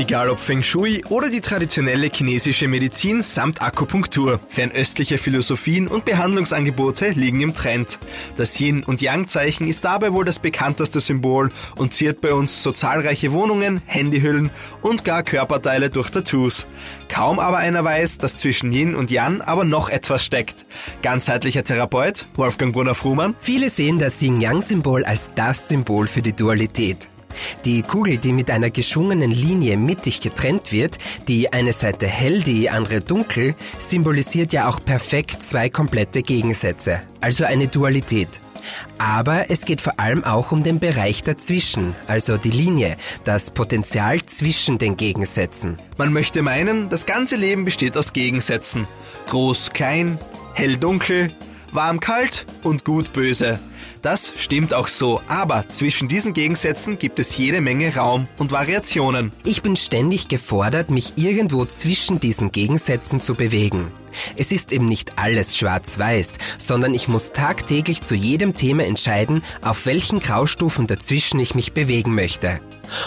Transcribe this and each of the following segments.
Egal ob Feng Shui oder die traditionelle chinesische Medizin samt Akupunktur. Fernöstliche Philosophien und Behandlungsangebote liegen im Trend. Das Yin- und Yang-Zeichen ist dabei wohl das bekannteste Symbol und ziert bei uns so zahlreiche Wohnungen, Handyhüllen und gar Körperteile durch Tattoos. Kaum aber einer weiß, dass zwischen Yin und Yang aber noch etwas steckt. Ganzheitlicher Therapeut Wolfgang Brunner-Frumann. Viele sehen das Yin-Yang-Symbol als das Symbol für die Dualität. Die Kugel, die mit einer geschwungenen Linie mittig getrennt wird, die eine Seite hell, die andere dunkel, symbolisiert ja auch perfekt zwei komplette Gegensätze, also eine Dualität. Aber es geht vor allem auch um den Bereich dazwischen, also die Linie, das Potenzial zwischen den Gegensätzen. Man möchte meinen, das ganze Leben besteht aus Gegensätzen. Groß, klein, hell, dunkel, warm, kalt und gut, böse. Das stimmt auch so, aber zwischen diesen Gegensätzen gibt es jede Menge Raum und Variationen. Ich bin ständig gefordert, mich irgendwo zwischen diesen Gegensätzen zu bewegen. Es ist eben nicht alles schwarz-weiß, sondern ich muss tagtäglich zu jedem Thema entscheiden, auf welchen Graustufen dazwischen ich mich bewegen möchte.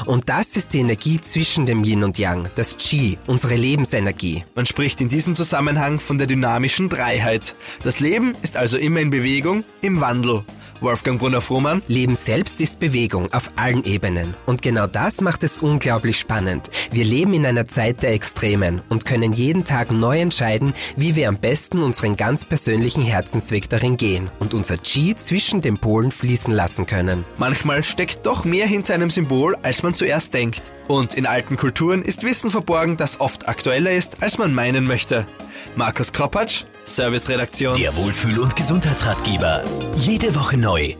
Und das ist die Energie zwischen dem Yin und Yang, das Qi, unsere Lebensenergie. Man spricht in diesem Zusammenhang von der dynamischen Dreiheit. Das Leben ist also immer in Bewegung, im Wandel. Wolfgang Brunner-Frohmann. Leben selbst ist Bewegung auf allen Ebenen. Und genau das macht es unglaublich spannend. Wir leben in einer Zeit der Extremen und können jeden Tag neu entscheiden, wie wir am besten unseren ganz persönlichen Herzensweg darin gehen und unser Qi zwischen den Polen fließen lassen können. Manchmal steckt doch mehr hinter einem Symbol, als man zuerst denkt. Und in alten Kulturen ist Wissen verborgen, das oft aktueller ist, als man meinen möchte. Markus Kropatsch, Serviceredaktion. Der Wohlfühl- und Gesundheitsratgeber. Jede Woche neu.